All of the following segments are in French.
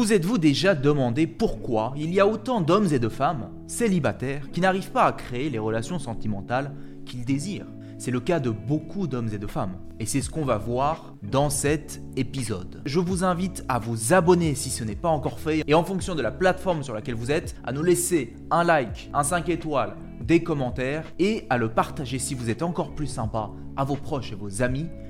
Vous êtes-vous déjà demandé pourquoi il y a autant d'hommes et de femmes célibataires qui n'arrivent pas à créer les relations sentimentales qu'ils désirent? C'est le cas de beaucoup d'hommes et de femmes. Et c'est ce qu'on va voir dans cet épisode. Je vous invite à vous abonner si ce n'est pas encore fait. Et en fonction de la plateforme sur laquelle vous êtes, à nous laisser un like, un 5 étoiles, des commentaires et à le partager si vous êtes encore plus sympa à vos proches et vos amis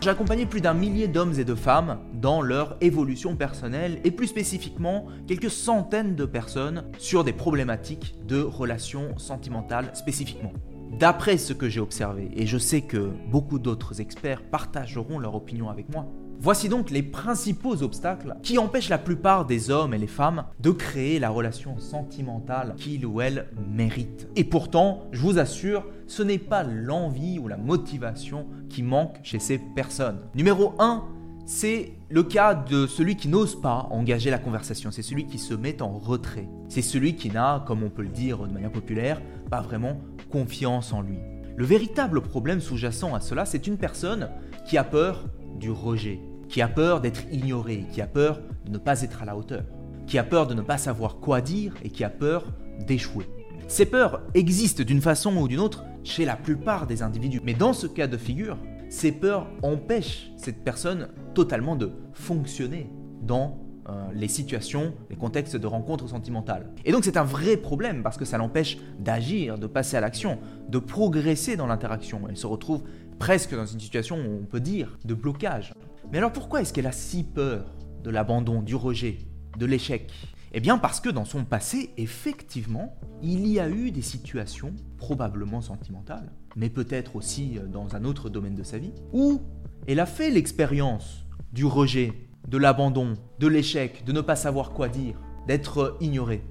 J'ai accompagné plus d'un millier d'hommes et de femmes dans leur évolution personnelle et plus spécifiquement quelques centaines de personnes sur des problématiques de relations sentimentales spécifiquement. D'après ce que j'ai observé, et je sais que beaucoup d'autres experts partageront leur opinion avec moi, Voici donc les principaux obstacles qui empêchent la plupart des hommes et les femmes de créer la relation sentimentale qu'ils ou elles méritent. Et pourtant, je vous assure, ce n'est pas l'envie ou la motivation qui manque chez ces personnes. Numéro 1, c'est le cas de celui qui n'ose pas engager la conversation, c'est celui qui se met en retrait. C'est celui qui n'a, comme on peut le dire de manière populaire, pas vraiment confiance en lui. Le véritable problème sous-jacent à cela, c'est une personne qui a peur du rejet, qui a peur d'être ignoré, qui a peur de ne pas être à la hauteur, qui a peur de ne pas savoir quoi dire et qui a peur d'échouer. Ces peurs existent d'une façon ou d'une autre chez la plupart des individus, mais dans ce cas de figure, ces peurs empêchent cette personne totalement de fonctionner dans euh, les situations, les contextes de rencontres sentimentales. Et donc c'est un vrai problème parce que ça l'empêche d'agir, de passer à l'action, de progresser dans l'interaction. Elle se retrouve presque dans une situation, on peut dire, de blocage. Mais alors pourquoi est-ce qu'elle a si peur de l'abandon, du rejet, de l'échec? Eh bien parce que dans son passé, effectivement, il y a eu des situations, probablement sentimentales, mais peut-être aussi euh, dans un autre domaine de sa vie, où elle a fait l'expérience du rejet, de l'abandon, de l'échec, de ne pas savoir quoi dire, d'être ignorée.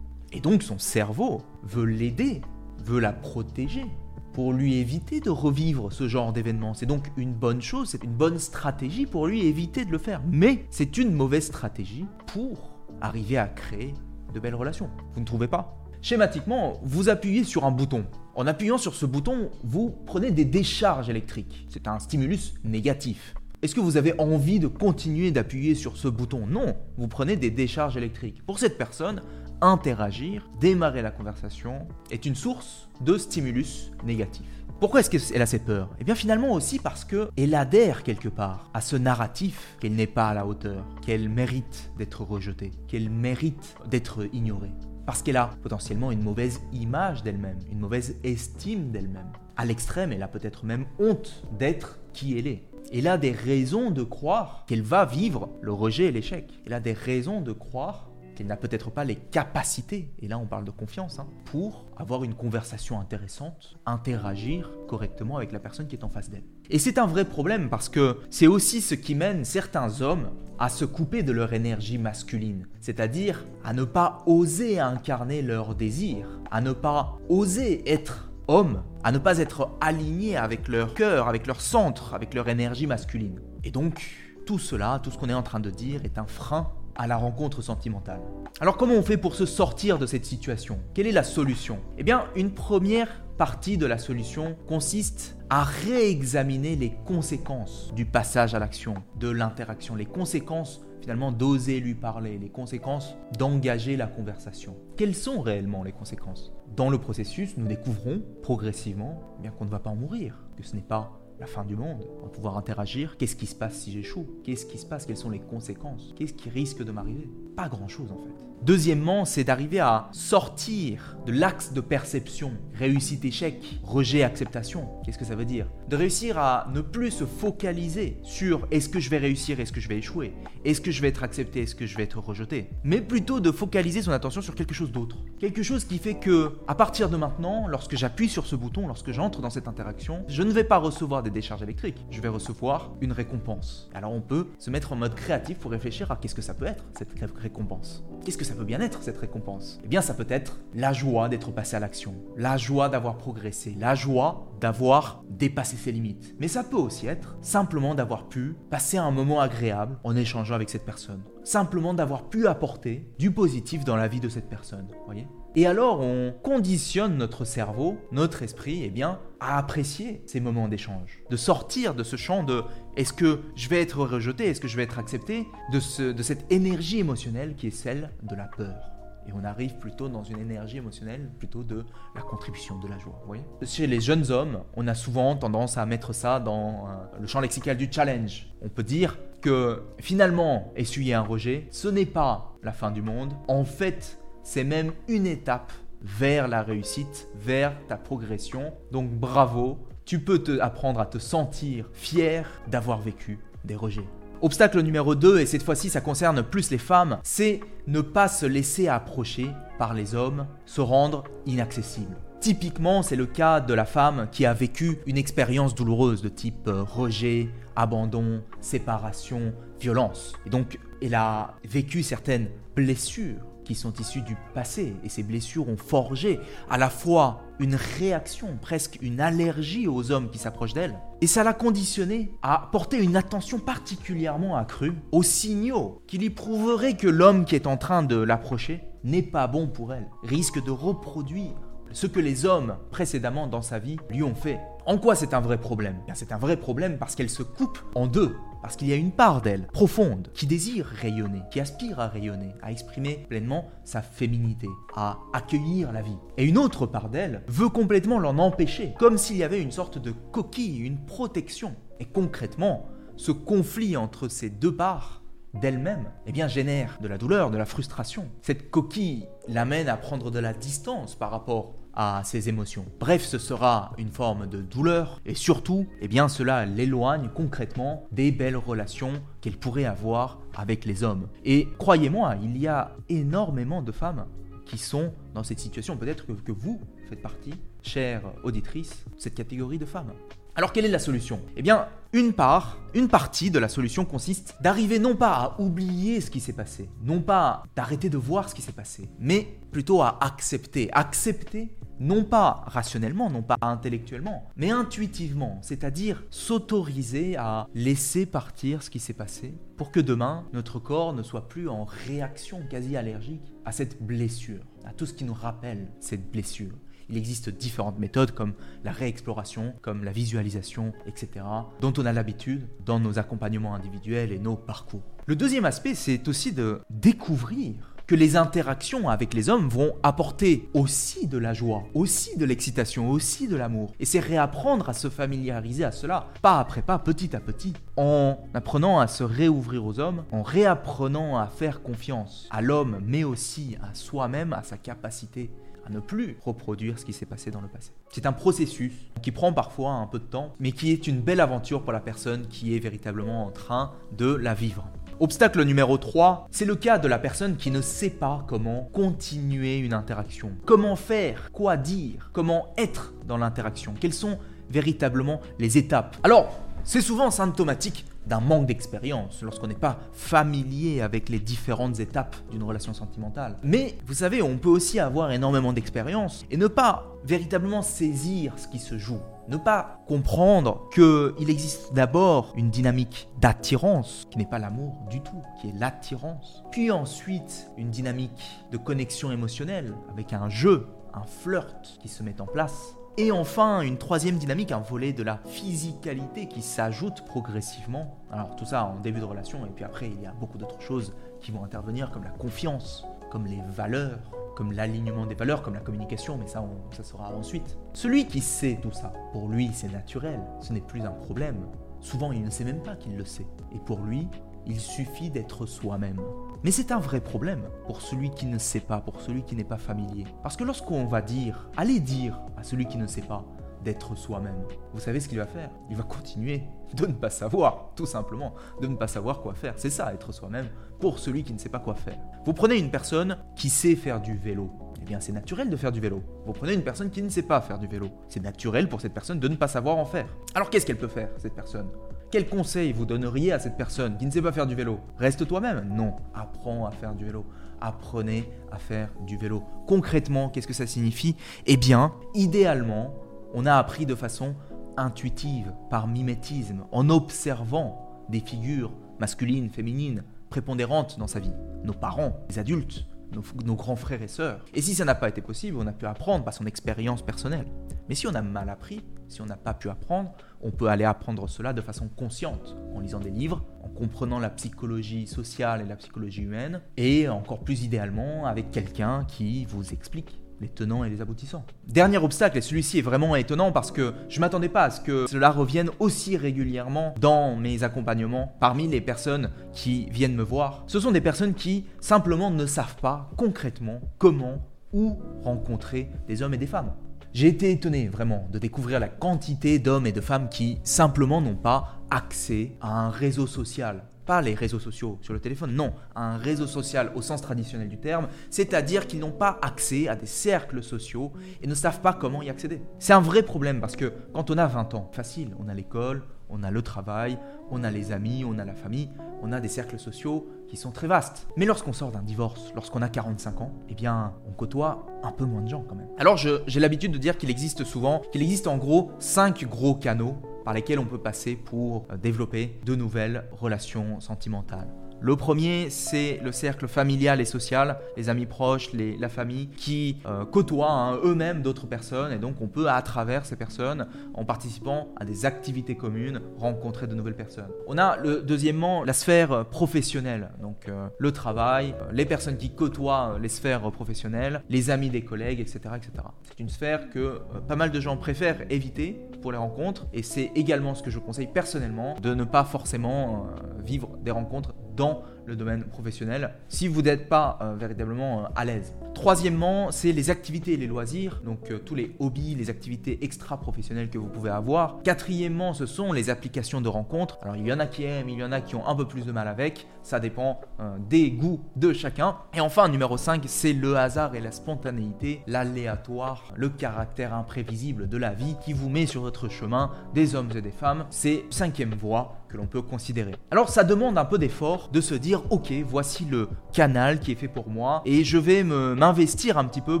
Et donc son cerveau veut l'aider, veut la protéger, pour lui éviter de revivre ce genre d'événement. C'est donc une bonne chose, c'est une bonne stratégie pour lui éviter de le faire. Mais c'est une mauvaise stratégie pour arriver à créer de belles relations. Vous ne trouvez pas? Schématiquement, vous appuyez sur un bouton. En appuyant sur ce bouton, vous prenez des décharges électriques. C'est un stimulus négatif. Est-ce que vous avez envie de continuer d'appuyer sur ce bouton? Non, vous prenez des décharges électriques. Pour cette personne, interagir, démarrer la conversation, est une source de stimulus négatif. Pourquoi est-ce qu'elle a cette peur? Eh bien finalement aussi parce qu'elle adhère quelque part à ce narratif qu'elle n'est pas à la hauteur, qu'elle mérite d'être rejetée, qu'elle mérite d'être ignorée. Parce qu'elle a potentiellement une mauvaise image d'elle-même, une mauvaise estime d'elle-même. À l'extrême, elle a peut-être même honte d'être qui elle est. Elle a des raisons de croire qu'elle va vivre le rejet et l'échec. Elle a des raisons de croire qu'elle n'a peut-être pas les capacités, et là on parle de confiance, hein, pour avoir une conversation intéressante, interagir correctement avec la personne qui est en face d'elle. Et c'est un vrai problème parce que c'est aussi ce qui mène certains hommes à se couper de leur énergie masculine, c'est-à-dire à ne pas oser incarner leur désir, à ne pas oser être homme, à ne pas être aligné avec leur cœur, avec leur centre, avec leur énergie masculine. Et donc, tout cela, tout ce qu'on est en train de dire est un frein à la rencontre sentimentale. Alors comment on fait pour se sortir de cette situation? Quelle est la solution? Eh bien, une première partie de la solution consiste à réexaminer les conséquences du passage à l'action, de l'interaction, les conséquences finalement d'oser lui parler, les conséquences d'engager la conversation. Quelles sont réellement les conséquences? Dans le processus, nous découvrons progressivement eh bien qu'on ne va pas en mourir, que ce n'est pas la fin du monde, on va pouvoir interagir. Qu'est-ce qui se passe si j'échoue? Qu'est-ce qui se passe? Quelles sont les conséquences? Qu'est-ce qui risque de m'arriver? Pas grand-chose en fait. Deuxièmement, c'est d'arriver à sortir de l'axe de perception, réussite, échec, rejet, acceptation. Qu'est-ce que ça veut dire? De réussir à ne plus se focaliser sur est-ce que je vais réussir, est-ce que je vais échouer, est-ce que je vais être accepté, est-ce que je vais être rejeté, mais plutôt de focaliser son attention sur quelque chose d'autre. Quelque chose qui fait que, à partir de maintenant, lorsque j'appuie sur ce bouton, lorsque j'entre dans cette interaction, je ne vais pas recevoir des décharges électriques. Je vais recevoir une récompense. Alors on peut se mettre en mode créatif pour réfléchir à qu'est-ce que ça peut être cette récompense. Qu'est-ce que ça peut bien être cette récompense? Eh bien ça peut être la joie d'être passé à l'action, la joie d'avoir progressé, la joie d'avoir dépassé ses limites. Mais ça peut aussi être simplement d'avoir pu passer un moment agréable en échangeant avec cette personne. Simplement d'avoir pu apporter du positif dans la vie de cette personne. Voyez et alors on conditionne notre cerveau, notre esprit, eh bien, à apprécier ces moments d'échange, de sortir de ce champ de est-ce que je vais être rejeté, est-ce que je vais être accepté, de, ce, de cette énergie émotionnelle qui est celle de la peur. Et on arrive plutôt dans une énergie émotionnelle, plutôt de la contribution, de la joie. Voyez Chez les jeunes hommes, on a souvent tendance à mettre ça dans euh, le champ lexical du challenge. On peut dire que finalement, essuyer un rejet, ce n'est pas la fin du monde. En fait, c'est même une étape vers la réussite, vers ta progression. Donc bravo, tu peux te apprendre à te sentir fier d'avoir vécu des rejets. Obstacle numéro 2, et cette fois-ci ça concerne plus les femmes, c'est ne pas se laisser approcher par les hommes, se rendre inaccessible. Typiquement, c'est le cas de la femme qui a vécu une expérience douloureuse de type euh, rejet, abandon, séparation, violence. Et donc, elle a vécu certaines blessures qui sont issus du passé. Et ces blessures ont forgé à la fois une réaction, presque une allergie aux hommes qui s'approchent d'elle, et ça l'a conditionnée à porter une attention particulièrement accrue aux signaux qui lui prouveraient que l'homme qui est en train de l'approcher n'est pas bon pour elle, risque de reproduire ce que les hommes précédemment dans sa vie lui ont fait. En quoi c'est un vrai problème? C'est un vrai problème parce qu'elle se coupe en deux. Parce qu'il y a une part d'elle, profonde, qui désire rayonner, qui aspire à rayonner, à exprimer pleinement sa féminité, à accueillir la vie. Et une autre part d'elle veut complètement l'en empêcher, comme s'il y avait une sorte de coquille, une protection. Et concrètement, ce conflit entre ces deux parts d'elle-même, eh bien, génère de la douleur, de la frustration. Cette coquille l'amène à prendre de la distance par rapport à ses émotions. Bref, ce sera une forme de douleur et surtout, eh bien cela l'éloigne concrètement des belles relations qu'elle pourrait avoir avec les hommes. Et croyez-moi, il y a énormément de femmes qui sont dans cette situation. Peut-être que, que vous faites partie, chère auditrice, de cette catégorie de femmes. Alors quelle est la solution? Eh bien, une part, une partie de la solution consiste d'arriver non pas à oublier ce qui s'est passé, non pas d'arrêter de voir ce qui s'est passé, mais plutôt à accepter, accepter non pas rationnellement, non pas intellectuellement, mais intuitivement, c'est-à-dire s'autoriser à laisser partir ce qui s'est passé pour que demain, notre corps ne soit plus en réaction quasi allergique à cette blessure, à tout ce qui nous rappelle cette blessure. Il existe différentes méthodes comme la réexploration, comme la visualisation, etc., dont on a l'habitude dans nos accompagnements individuels et nos parcours. Le deuxième aspect, c'est aussi de découvrir que les interactions avec les hommes vont apporter aussi de la joie, aussi de l'excitation, aussi de l'amour. Et c'est réapprendre à se familiariser à cela, pas après pas, petit à petit, en apprenant à se réouvrir aux hommes, en réapprenant à faire confiance à l'homme, mais aussi à soi-même, à sa capacité à ne plus reproduire ce qui s'est passé dans le passé. C'est un processus qui prend parfois un peu de temps, mais qui est une belle aventure pour la personne qui est véritablement en train de la vivre. Obstacle numéro 3, c'est le cas de la personne qui ne sait pas comment continuer une interaction. Comment faire, quoi dire, comment être dans l'interaction? Quelles sont véritablement les étapes? Alors, c'est souvent symptomatique d'un manque d'expérience lorsqu'on n'est pas familier avec les différentes étapes d'une relation sentimentale. Mais vous savez, on peut aussi avoir énormément d'expérience et ne pas véritablement saisir ce qui se joue. Ne pas comprendre qu'il existe d'abord une dynamique d'attirance, qui n'est pas l'amour du tout, qui est l'attirance. Puis ensuite, une dynamique de connexion émotionnelle, avec un jeu, un flirt qui se met en place. Et enfin, une troisième dynamique, un volet de la physicalité qui s'ajoute progressivement. Alors tout ça en début de relation, et puis après, il y a beaucoup d'autres choses qui vont intervenir, comme la confiance, comme les valeurs, comme l'alignement des valeurs, comme la communication, mais ça, ça sera ensuite. Celui qui sait tout ça, pour lui, c'est naturel, ce n'est plus un problème. Souvent, il ne sait même pas qu'il le sait. Et pour lui, il suffit d'être soi-même. Mais c'est un vrai problème pour celui qui ne sait pas, pour celui qui n'est pas familier. Parce que lorsqu'on va dire, allez dire à celui qui ne sait pas, d'être soi-même, vous savez ce qu'il va faire? Il va continuer de ne pas savoir, tout simplement, de ne pas savoir quoi faire. C'est ça, être soi-même, pour celui qui ne sait pas quoi faire. Vous prenez une personne qui sait faire du vélo. Eh bien, c'est naturel de faire du vélo. Vous prenez une personne qui ne sait pas faire du vélo. C'est naturel pour cette personne de ne pas savoir en faire. Alors, qu'est-ce qu'elle peut faire, cette personne? Quel conseil vous donneriez à cette personne qui ne sait pas faire du vélo? Reste toi-même Non, apprends à faire du vélo. Apprenez à faire du vélo. Concrètement, qu'est-ce que ça signifie? Eh bien, idéalement, on a appris de façon intuitive, par mimétisme, en observant des figures masculines, féminines, prépondérantes dans sa vie. Nos parents, les adultes, nos, grands frères et sœurs. Et si ça n'a pas été possible, on a pu apprendre par son expérience personnelle. Mais si on a mal appris, si on n'a pas pu apprendre, on peut aller apprendre cela de façon consciente, en lisant des livres, en comprenant la psychologie sociale et la psychologie humaine, et encore plus idéalement avec quelqu'un qui vous explique les tenants et les aboutissants. Dernier obstacle, et celui-ci est vraiment étonnant parce que je ne m'attendais pas à ce que cela revienne aussi régulièrement dans mes accompagnements parmi les personnes qui viennent me voir. Ce sont des personnes qui simplement ne savent pas concrètement comment ou rencontrer des hommes et des femmes. J'ai été étonné vraiment de découvrir la quantité d'hommes et de femmes qui simplement n'ont pas accès à un réseau social, pas les réseaux sociaux sur le téléphone, non, un réseau social au sens traditionnel du terme, c'est-à-dire qu'ils n'ont pas accès à des cercles sociaux et ne savent pas comment y accéder. C'est un vrai problème parce que quand on a 20 ans, facile, on a l'école, on a le travail, on a les amis, on a la famille, on a des cercles sociaux qui sont très vastes. Mais lorsqu'on sort d'un divorce, lorsqu'on a 45 ans, eh bien, on côtoie un peu moins de gens quand même. Alors j'ai l'habitude de dire qu'il existe souvent, qu'il existe en gros 5 gros canaux par lesquels on peut passer pour euh, développer de nouvelles relations sentimentales. Le premier, c'est le cercle familial et social, les amis proches, la famille, qui euh, côtoient hein, eux-mêmes d'autres personnes. Et donc, on peut, à travers ces personnes, en participant à des activités communes, rencontrer de nouvelles personnes. On a, le, deuxièmement, la sphère professionnelle. Donc, euh, le travail, euh, les personnes qui côtoient les sphères professionnelles, les amis des collègues, etc. etc. C'est une sphère que pas mal de gens préfèrent éviter pour les rencontres. Et c'est également ce que je conseille personnellement, de ne pas forcément vivre des rencontres dans le domaine professionnel si vous n'êtes pas euh, véritablement euh, à l'aise. Troisièmement, c'est les activités et les loisirs, donc euh, tous les hobbies, les activités extra-professionnelles que vous pouvez avoir. Quatrièmement, ce sont les applications de rencontres. Alors il y en a qui aiment, il y en a qui ont un peu plus de mal avec, ça dépend des goûts de chacun. Et enfin, numéro 5, c'est le hasard et la spontanéité, l'aléatoire, le caractère imprévisible de la vie qui vous met sur votre chemin des hommes et des femmes. C'est cinquième voie que l'on peut considérer. Alors ça demande un peu d'effort de se dire ok voici le canal qui est fait pour moi et je vais m'investir un petit peu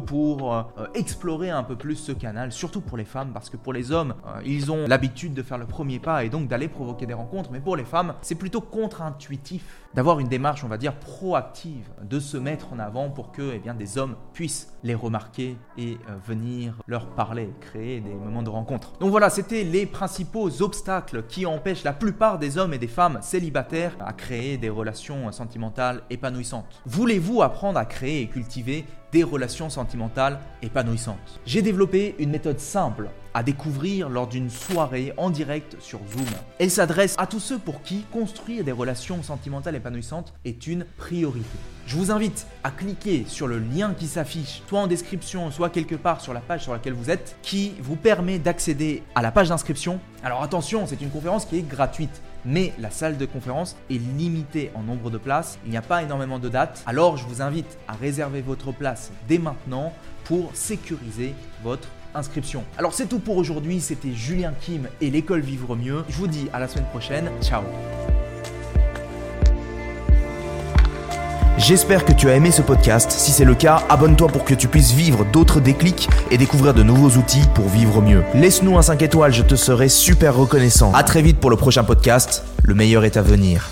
pour euh, explorer un peu plus ce canal, surtout pour les femmes parce que pour les hommes euh, ils ont l'habitude de faire le premier pas et donc d'aller provoquer des rencontres mais pour les femmes c'est plutôt contre-intuitif d'avoir une démarche, on va dire, proactive, de se mettre en avant pour que eh des hommes puissent les remarquer et euh, venir leur parler, créer des moments de rencontre. Donc voilà, c'était les principaux obstacles qui empêchent la plupart des hommes et des femmes célibataires à créer des relations sentimentales épanouissantes. Voulez-vous apprendre à créer et cultiver des relations sentimentales épanouissantes? J'ai développé une méthode simple à découvrir lors d'une soirée en direct sur Zoom. Elle s'adresse à tous ceux pour qui construire des relations sentimentales épanouissantes est une priorité. Je vous invite à cliquer sur le lien qui s'affiche, soit en description, soit quelque part sur la page sur laquelle vous êtes, qui vous permet d'accéder à la page d'inscription. Alors attention, c'est une conférence qui est gratuite mais la salle de conférence est limitée en nombre de places, il n'y a pas énormément de dates, alors je vous invite à réserver votre place dès maintenant pour sécuriser votre inscription. Alors c'est tout pour aujourd'hui, c'était Julien Kim et l'école Vivre Mieux. Je vous dis à la semaine prochaine, ciao J'espère que tu as aimé ce podcast. Si c'est le cas, abonne-toi pour que tu puisses vivre d'autres déclics et découvrir de nouveaux outils pour vivre mieux. Laisse-nous un 5 étoiles, je te serai super reconnaissant. A très vite pour le prochain podcast. Le meilleur est à venir.